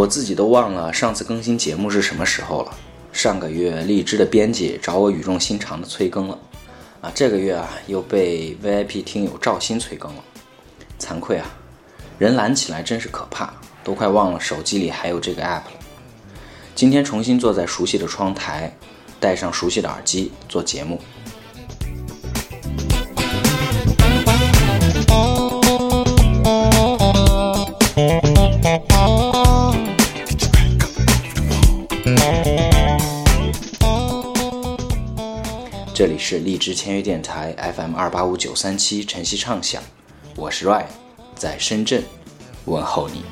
我自己都忘了上次更新节目是什么时候了。上个月荔枝的编辑找我语重心长的催更了，啊，这个月啊又被 VIP 听友赵鑫催更了，惭愧啊，人懒起来真是可怕，都快忘了手机里还有这个 app 了。今天重新坐在熟悉的窗台，戴上熟悉的耳机做节目。这里是荔枝签约电台 FM 二八五九三七晨曦畅想，我是 Ryan，在深圳问候你。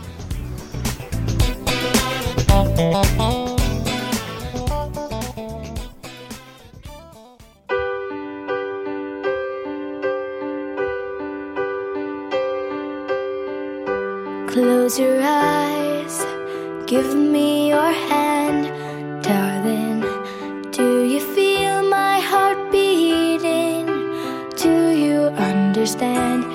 Close your eyes, give me your hand, understand?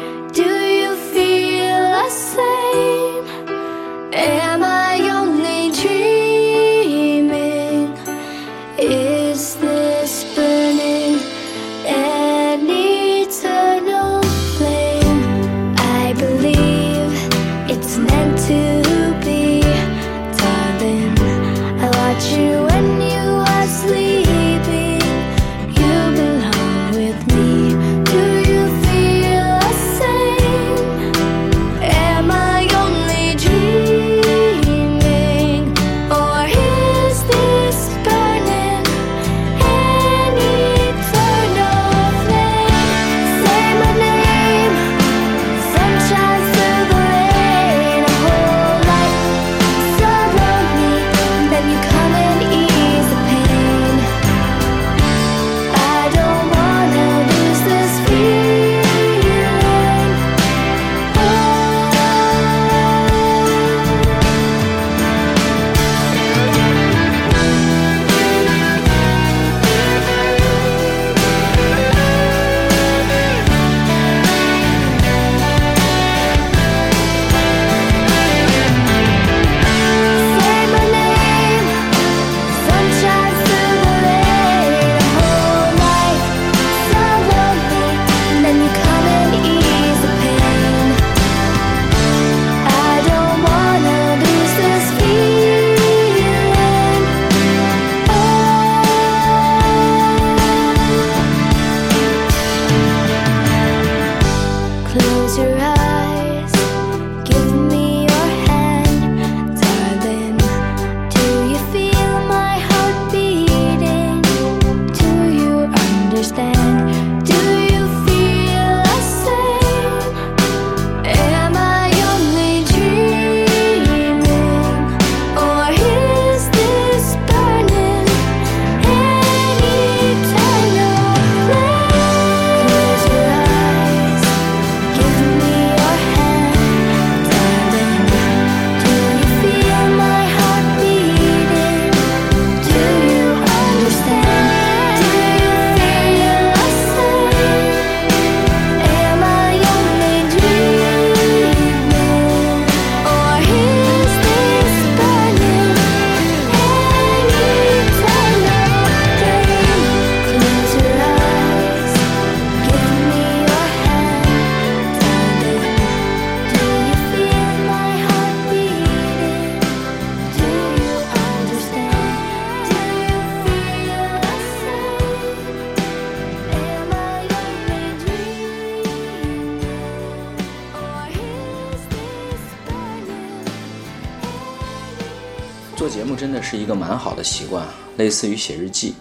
做节目真的是一个蛮好的习惯，类似于写日记、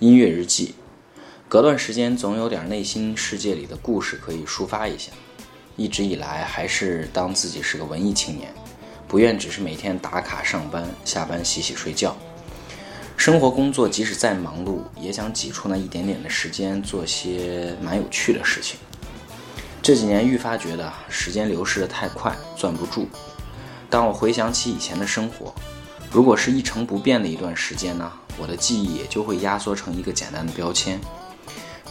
音乐日记。隔段时间总有点内心世界里的故事可以抒发一下。一直以来还是当自己是个文艺青年，不愿只是每天打卡上班、下班洗洗睡觉。生活工作即使再忙碌，也想挤出那一点点的时间做些蛮有趣的事情。这几年愈发觉得时间流逝的太快，攥不住。当我回想起以前的生活，如果是一成不变的一段时间呢，我的记忆也就会压缩成一个简单的标签。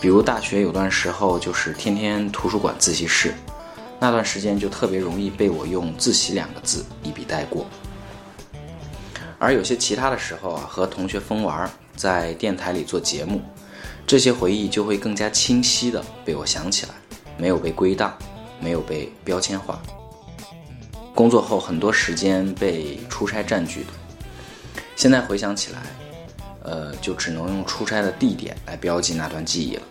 比如大学有段时候就是天天图书馆自习室，那段时间就特别容易被我用“自习”两个字一笔带过。而有些其他的时候啊，和同学疯玩，在电台里做节目，这些回忆就会更加清晰的被我想起来，没有被归档，没有被标签化。工作后很多时间被出差占据的，现在回想起来，呃，就只能用出差的地点来标记那段记忆了。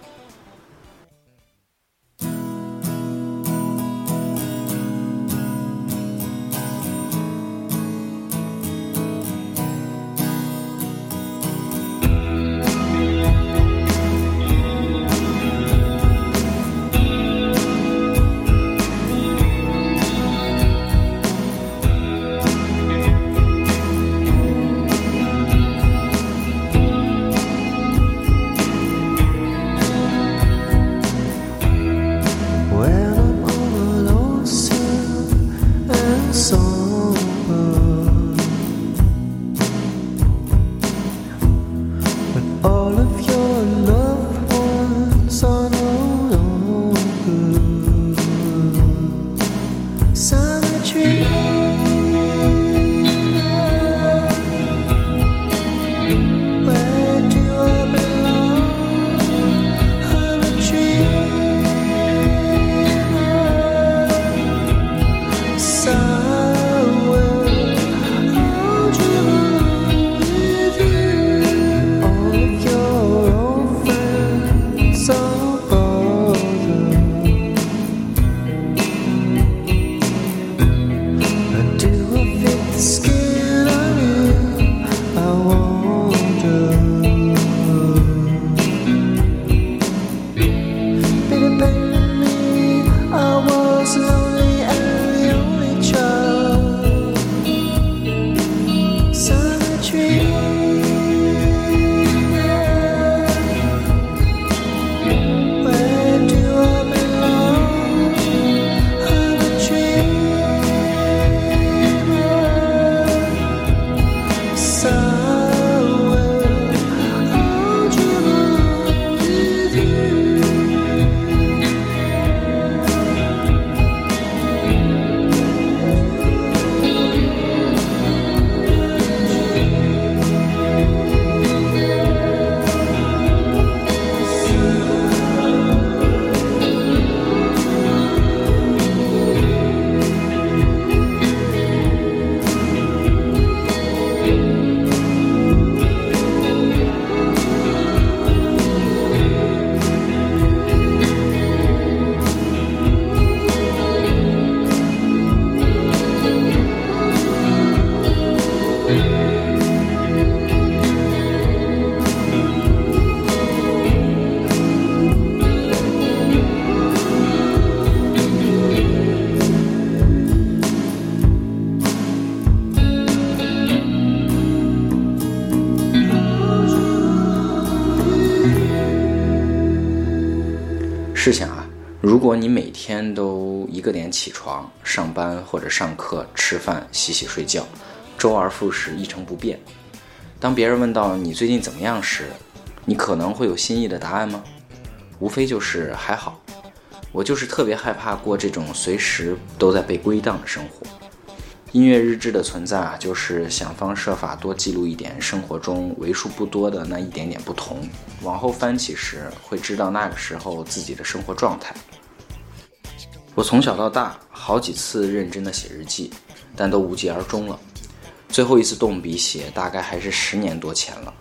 你每天都一个点起床、上班或者上课、吃饭、洗洗睡觉，周而复始，一成不变。当别人问到你最近怎么样时，你可能会有心意的答案吗？无非就是还好。我就是特别害怕过这种随时都在被归档的生活。音乐日志的存在啊，就是想方设法多记录一点生活中为数不多的那一点点不同，往后翻起时会知道那个时候自己的生活状态。我从小到大好几次认真的写日记，但都无疾而终了。最后一次动笔写，大概还是十年多前了。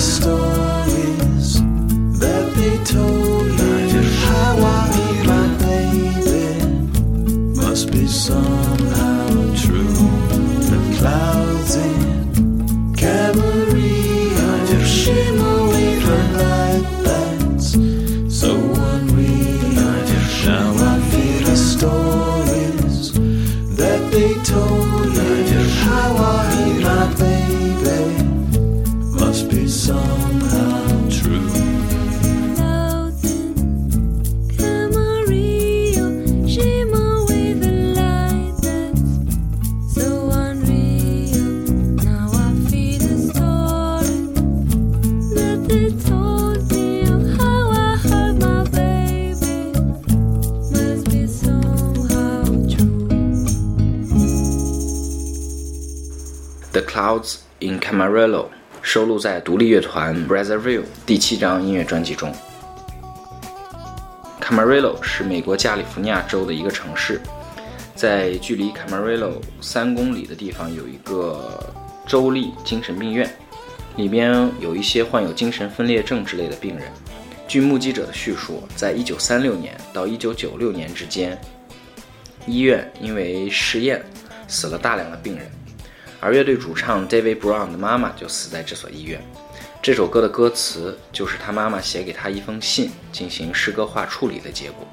story. 在独立乐团 Brazzaville 第七张音乐专辑中。Camarillo 是美国加利福尼亚州的一个城市，在距离 Camarillo 三公里的地方有一个州立精神病院，里边有一些患有精神分裂症之类的病人。据目击者的叙述，在1936年到1996年之间，医院因为试验死了大量的病人。而乐队主唱 David Brown 的妈妈就死在这所医院。这首歌的歌词就是他妈妈写给他一封信进行诗歌化处理的结果。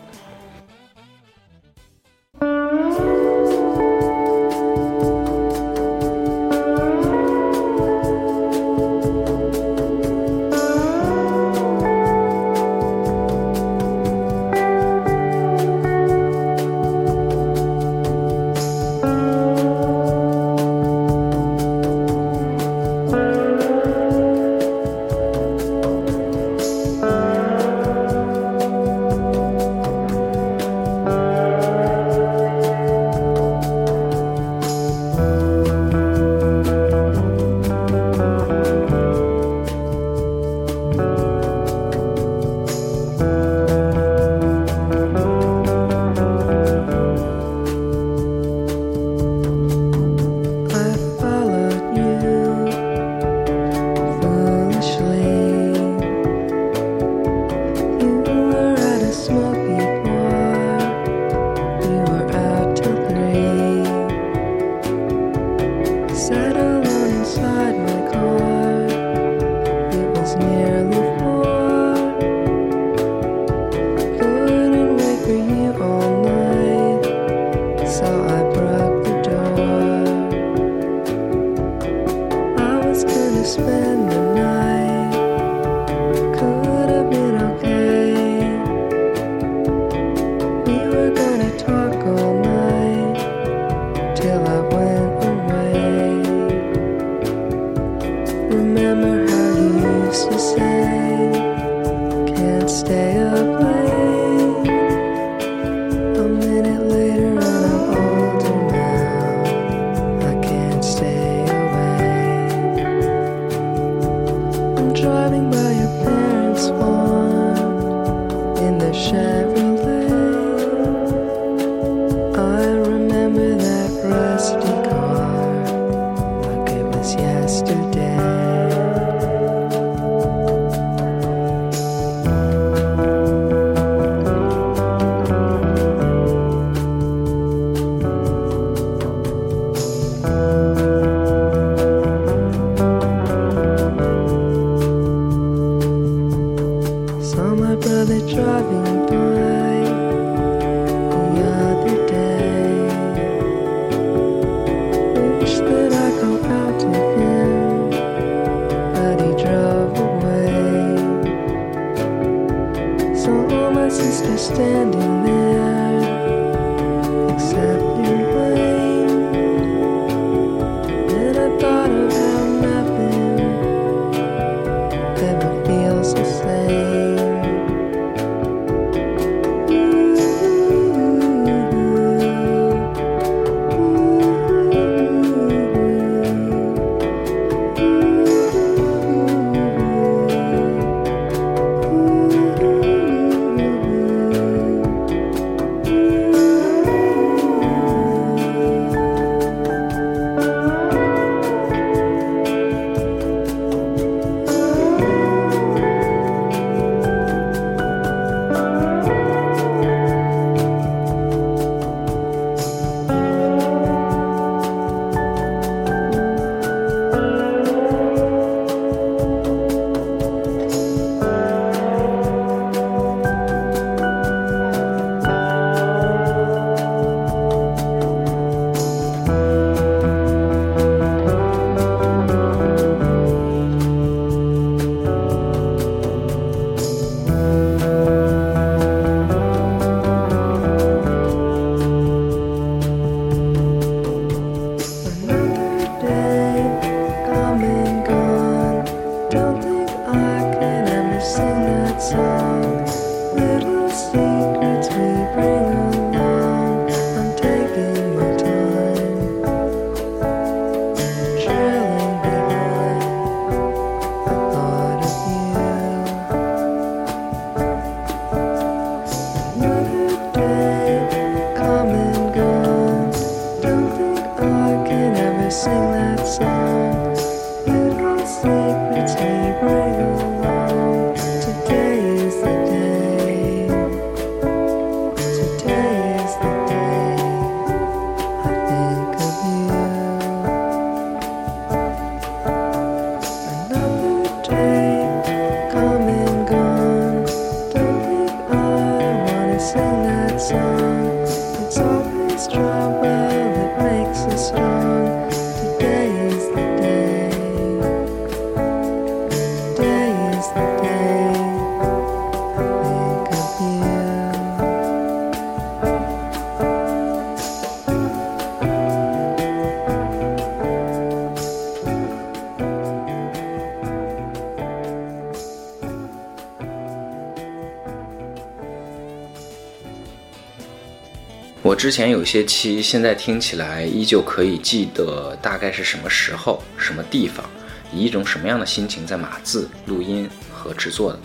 之前有些期现在听起来依旧可以记得大概是什么时候什么地方以一种什么样的心情在码字录音和制作的。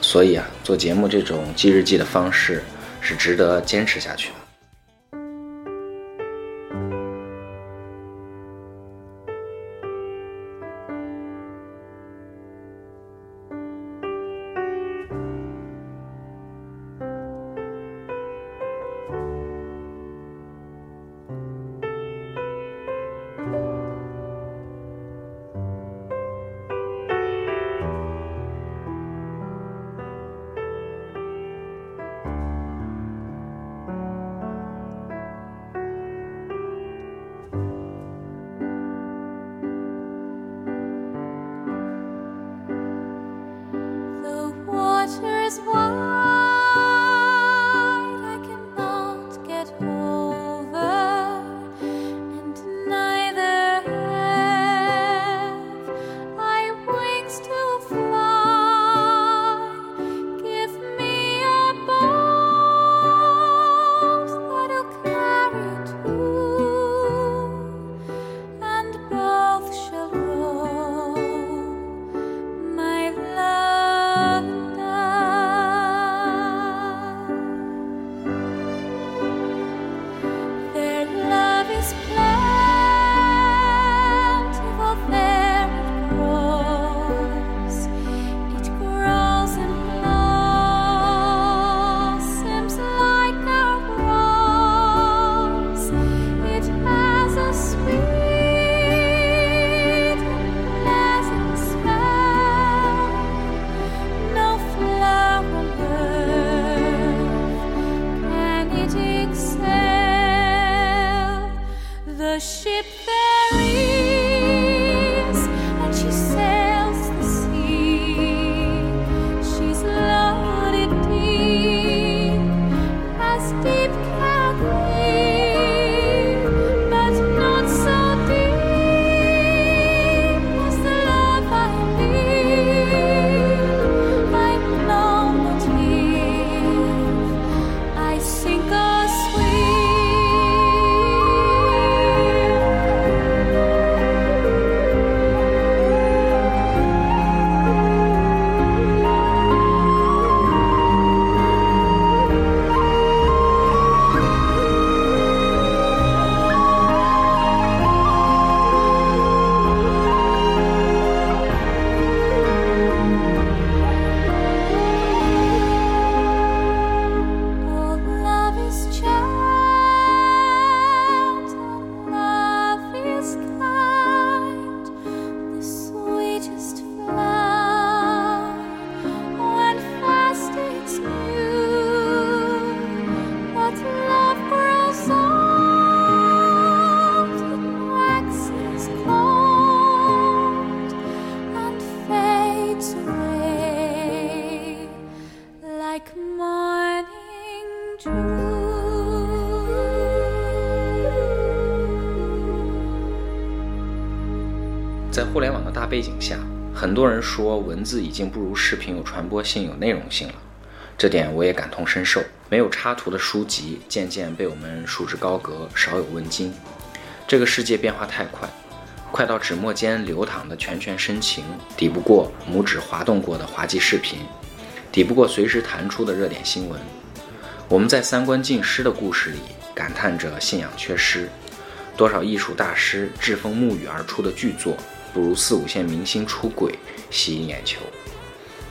所以啊做节目这种记日记的方式是值得坚持下去背景下，很多人说文字已经不如视频有传播性、有内容性了。这点我也感同身受。没有插图的书籍渐渐被我们束之高阁，少有问津。这个世界变化太快，快到指墨间流淌的拳拳深情，抵不过拇指滑动过的滑稽视频，抵不过随时弹出的热点新闻。我们在三观尽失的故事里感叹着信仰缺失。多少艺术大师栉风沐雨而出的巨作，不如四五线明星出轨吸引眼球。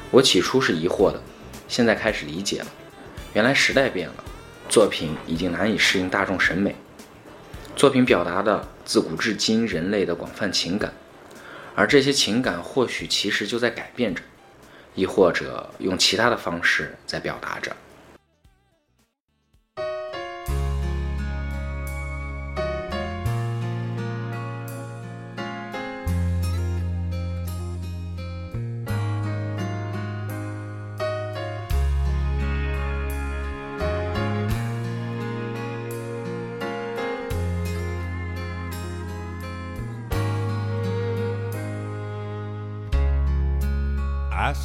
我起初是疑惑的，现在开始理解了。原来时代变了，作品已经难以适应大众审美。作品表达的自古至今人类的广泛情感，而这些情感或许其实就在改变着，亦或者用其他的方式在表达着。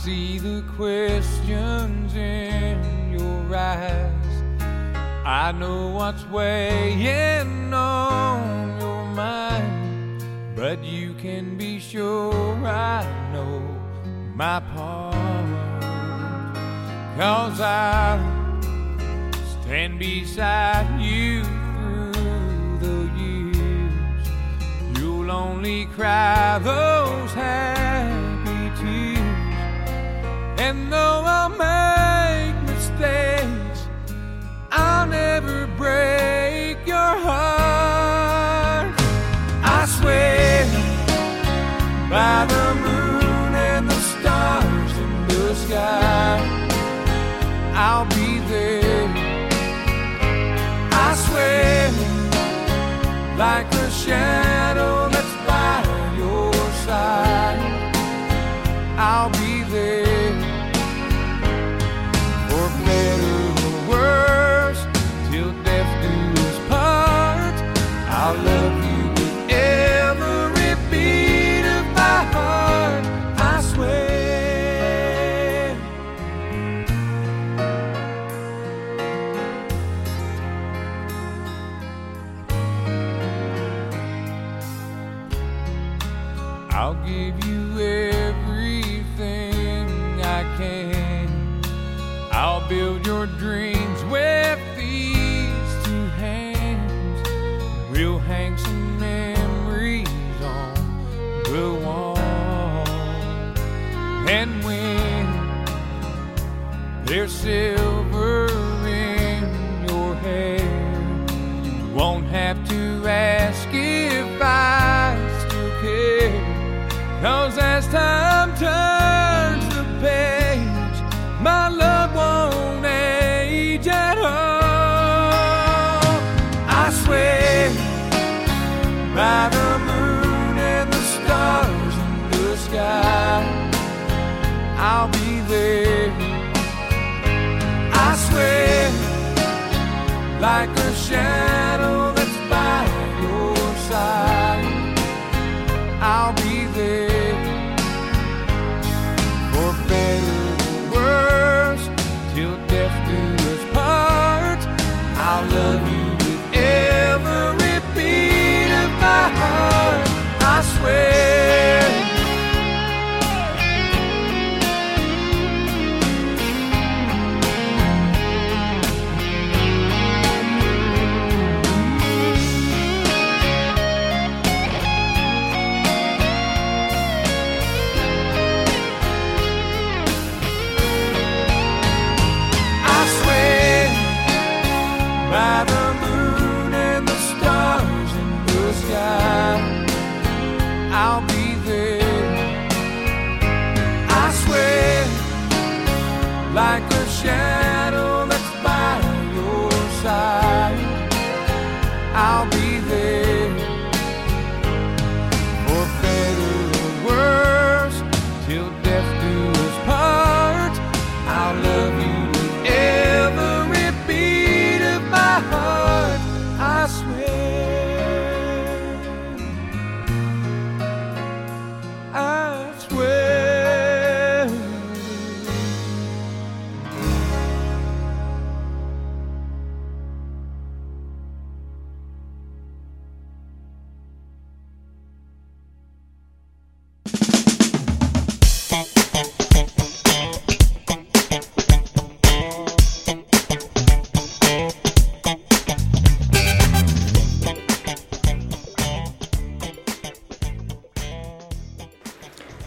See the questions in your eyes. I know what's weighing on your mind, but you can be sure I know my part. Cause I stand beside you through the years. You'll only cry those tears. And though I'll make mistakes, I'll never break your heart. I swear by the moon and the stars in the sky, I'll be there. I swear like a shadow that's by your side. I'll be there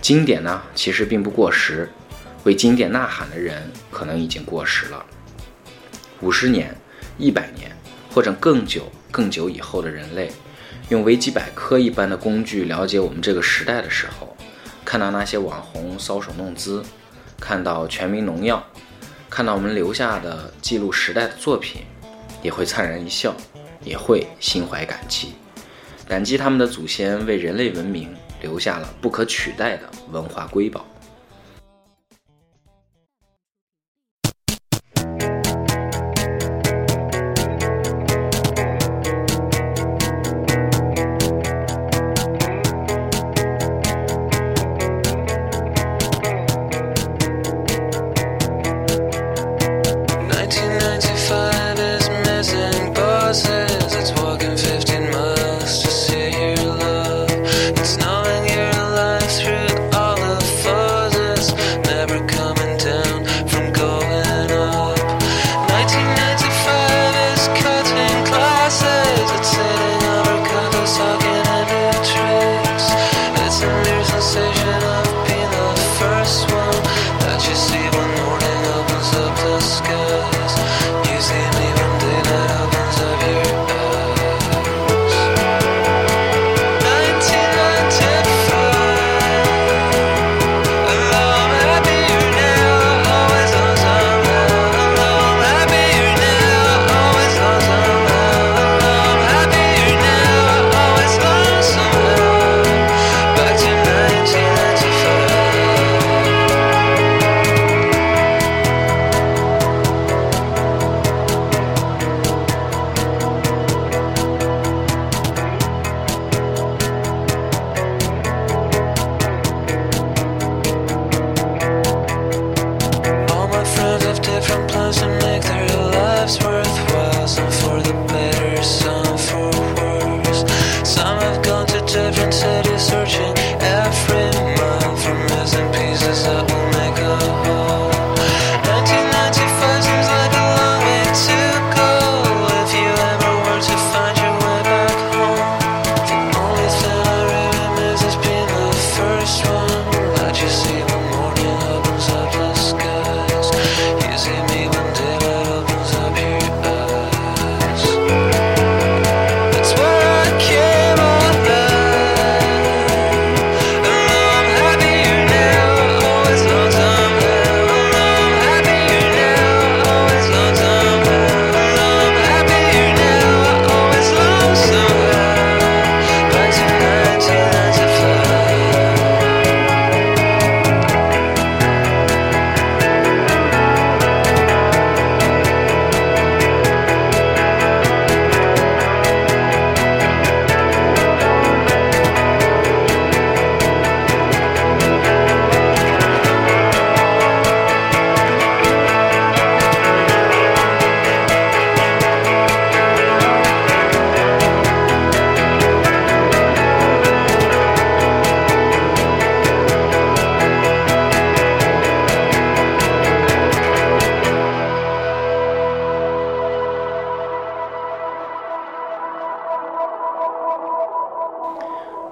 经典呢，其实并不过时，为经典呐喊的人可能已经过时了。五十年、一百年，或者更久、更久以后的人类，用维基百科一般的工具了解我们这个时代的时候，看到那些网红搔首弄姿，看到全民农药，看到我们留下的记录时代的作品，也会灿然一笑，也会心怀感激，感激他们的祖先为人类文明留下了不可取代的文化瑰宝。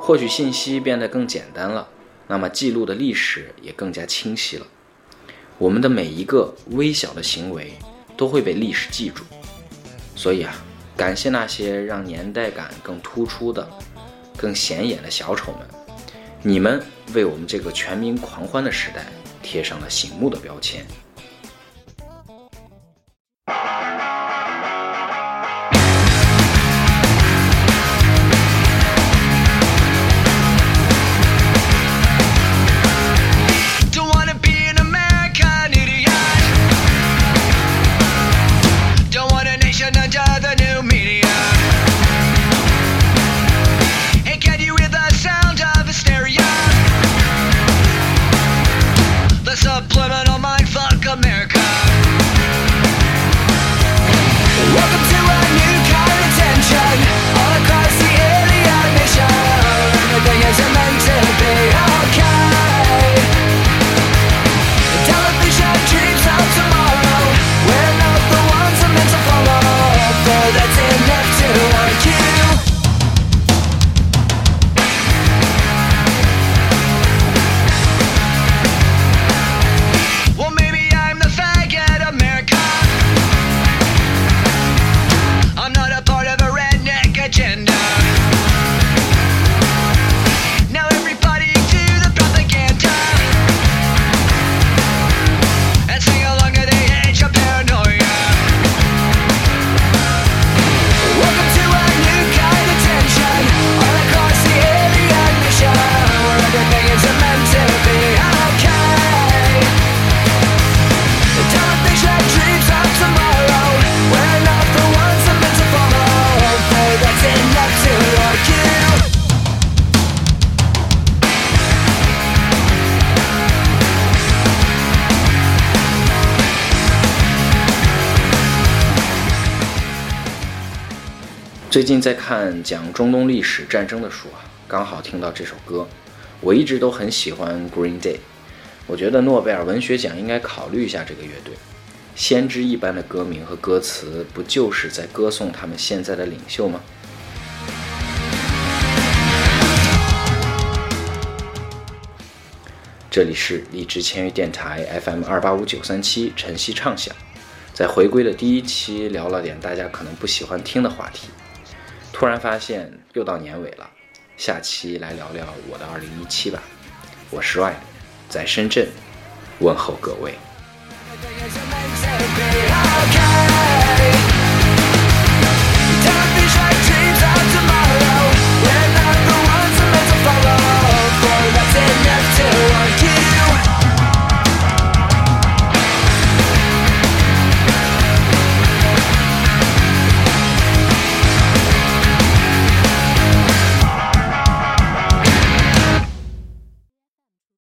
获取信息变得更简单了，那么记录的历史也更加清晰了。我们的每一个微小的行为都会被历史记住。所以啊，感谢那些让年代感更突出的、更显眼的小丑们，你们为我们这个全民狂欢的时代贴上了醒目的标签。最近在看讲中东历史战争的书啊，刚好听到这首歌。我一直都很喜欢 Green Day，我觉得诺贝尔文学奖应该考虑一下这个乐队。先知一般的歌名和歌词，不就是在歌颂他们现在的领袖吗？这里是荔枝签约电台 FM 二八五九三七晨曦畅想，在回归的第一期聊了点大家可能不喜欢听的话题，突然发现又到年尾了，下期来聊聊我的二零一七吧。我是 Ryan，在深圳问候各位。